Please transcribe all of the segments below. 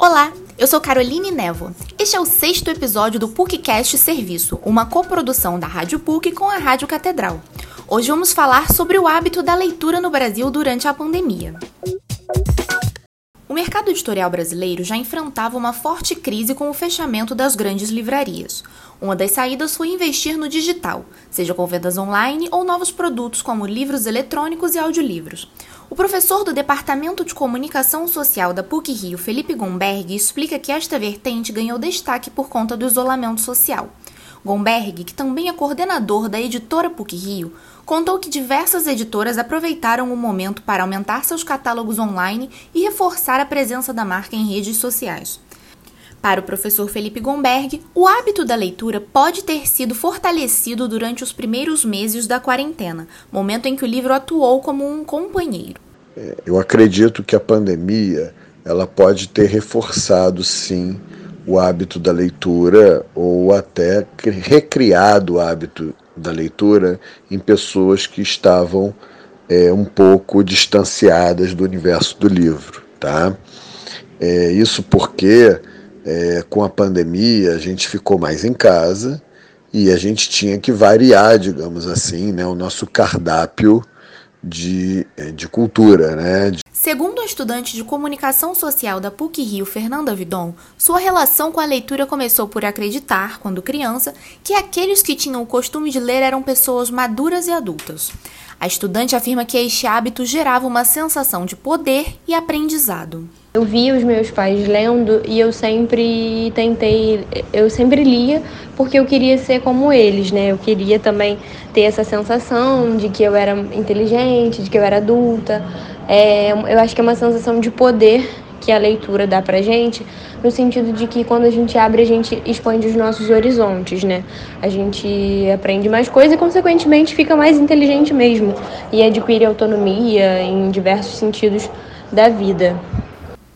Olá, eu sou Caroline Nevo. Este é o sexto episódio do PUCcast Serviço, uma coprodução da Rádio PUC com a Rádio Catedral. Hoje vamos falar sobre o hábito da leitura no Brasil durante a pandemia. O mercado editorial brasileiro já enfrentava uma forte crise com o fechamento das grandes livrarias. Uma das saídas foi investir no digital, seja com vendas online ou novos produtos como livros eletrônicos e audiolivros. O professor do Departamento de Comunicação Social da PUC Rio, Felipe Gomberg, explica que esta vertente ganhou destaque por conta do isolamento social. Gomberg, que também é coordenador da editora PUC Rio, contou que diversas editoras aproveitaram o momento para aumentar seus catálogos online e reforçar a presença da marca em redes sociais. Para o professor Felipe Gomberg, o hábito da leitura pode ter sido fortalecido durante os primeiros meses da quarentena, momento em que o livro atuou como um companheiro. É, eu acredito que a pandemia ela pode ter reforçado, sim, o hábito da leitura ou até recriado o hábito da leitura em pessoas que estavam é, um pouco distanciadas do universo do livro, tá? É, isso porque é, com a pandemia a gente ficou mais em casa e a gente tinha que variar, digamos assim, né, o nosso cardápio de, é, de cultura, né? Segundo a estudante de comunicação social da PUC Rio, Fernanda Vidon, sua relação com a leitura começou por acreditar, quando criança, que aqueles que tinham o costume de ler eram pessoas maduras e adultas. A estudante afirma que este hábito gerava uma sensação de poder e aprendizado. Eu via os meus pais lendo e eu sempre tentei, eu sempre lia porque eu queria ser como eles, né? Eu queria também ter essa sensação de que eu era inteligente, de que eu era adulta. É, eu acho que é uma sensação de poder que a leitura dá pra gente, no sentido de que quando a gente abre, a gente expande os nossos horizontes, né? A gente aprende mais coisas e, consequentemente, fica mais inteligente mesmo e adquire autonomia em diversos sentidos da vida.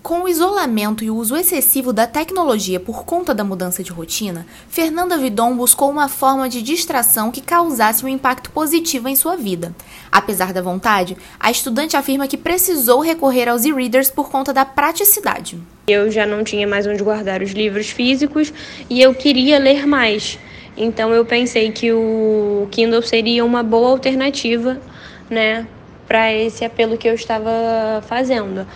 Com o isolamento e o uso excessivo da tecnologia por conta da mudança de rotina, Fernanda Vidon buscou uma forma de distração que causasse um impacto positivo em sua vida. Apesar da vontade, a estudante afirma que precisou recorrer aos e-readers por conta da praticidade. Eu já não tinha mais onde guardar os livros físicos e eu queria ler mais. Então eu pensei que o Kindle seria uma boa alternativa, né, para esse apelo que eu estava fazendo.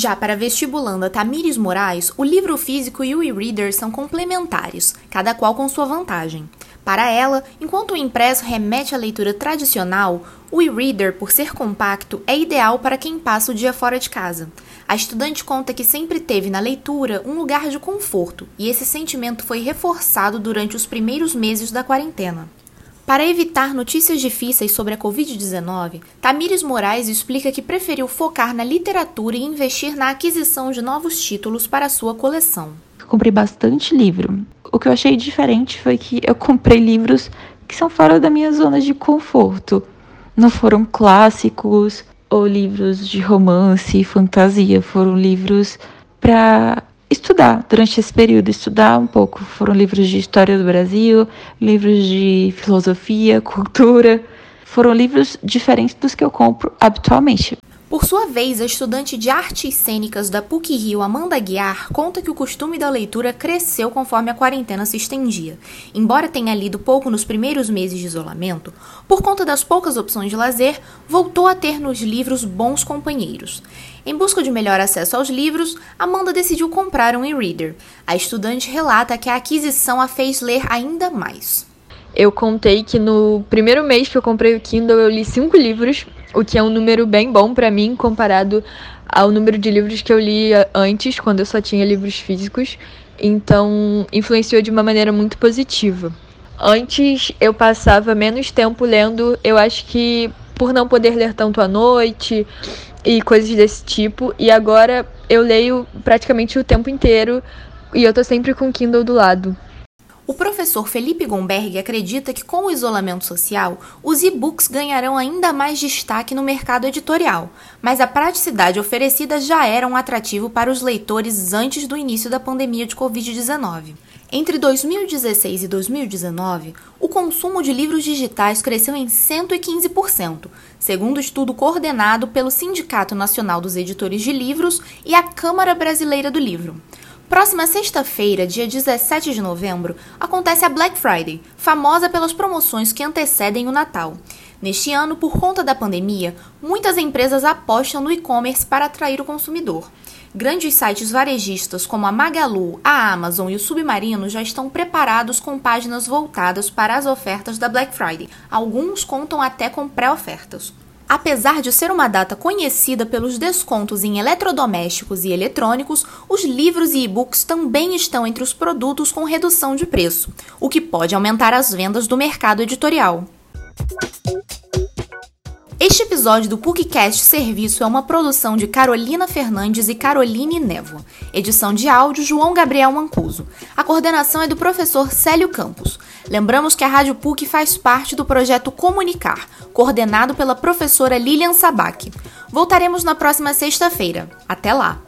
Já para a vestibulanda Tamires Moraes, o livro físico e o e-reader são complementares, cada qual com sua vantagem. Para ela, enquanto o impresso remete à leitura tradicional, o e-reader, por ser compacto, é ideal para quem passa o dia fora de casa. A estudante conta que sempre teve na leitura um lugar de conforto, e esse sentimento foi reforçado durante os primeiros meses da quarentena. Para evitar notícias difíceis sobre a Covid-19, Tamires Moraes explica que preferiu focar na literatura e investir na aquisição de novos títulos para sua coleção. comprei bastante livro. O que eu achei diferente foi que eu comprei livros que são fora da minha zona de conforto. Não foram clássicos ou livros de romance e fantasia, foram livros para estudar durante esse período, estudar um pouco. Foram livros de história do Brasil, livros de filosofia, cultura. Foram livros diferentes dos que eu compro habitualmente. Por sua vez, a estudante de artes cênicas da PUC Rio, Amanda Guiar, conta que o costume da leitura cresceu conforme a quarentena se estendia. Embora tenha lido pouco nos primeiros meses de isolamento, por conta das poucas opções de lazer, voltou a ter nos livros bons companheiros. Em busca de melhor acesso aos livros, Amanda decidiu comprar um e-reader. A estudante relata que a aquisição a fez ler ainda mais. Eu contei que no primeiro mês que eu comprei o Kindle eu li cinco livros o que é um número bem bom para mim comparado ao número de livros que eu li antes, quando eu só tinha livros físicos. Então, influenciou de uma maneira muito positiva. Antes eu passava menos tempo lendo, eu acho que por não poder ler tanto à noite e coisas desse tipo, e agora eu leio praticamente o tempo inteiro e eu tô sempre com o Kindle do lado. O professor Felipe Gomberg acredita que com o isolamento social, os e-books ganharão ainda mais destaque no mercado editorial, mas a praticidade oferecida já era um atrativo para os leitores antes do início da pandemia de Covid-19. Entre 2016 e 2019, o consumo de livros digitais cresceu em 115%, segundo estudo coordenado pelo Sindicato Nacional dos Editores de Livros e a Câmara Brasileira do Livro. Próxima sexta-feira, dia 17 de novembro, acontece a Black Friday, famosa pelas promoções que antecedem o Natal. Neste ano, por conta da pandemia, muitas empresas apostam no e-commerce para atrair o consumidor. Grandes sites varejistas como a Magalu, a Amazon e o Submarino já estão preparados com páginas voltadas para as ofertas da Black Friday. Alguns contam até com pré-ofertas. Apesar de ser uma data conhecida pelos descontos em eletrodomésticos e eletrônicos, os livros e e-books também estão entre os produtos com redução de preço, o que pode aumentar as vendas do mercado editorial. Este episódio do PUCcast Serviço é uma produção de Carolina Fernandes e Caroline Nevo. Edição de áudio João Gabriel Mancuso. A coordenação é do professor Célio Campos. Lembramos que a Rádio PUC faz parte do projeto Comunicar, coordenado pela professora Lilian Sabac. Voltaremos na próxima sexta-feira. Até lá!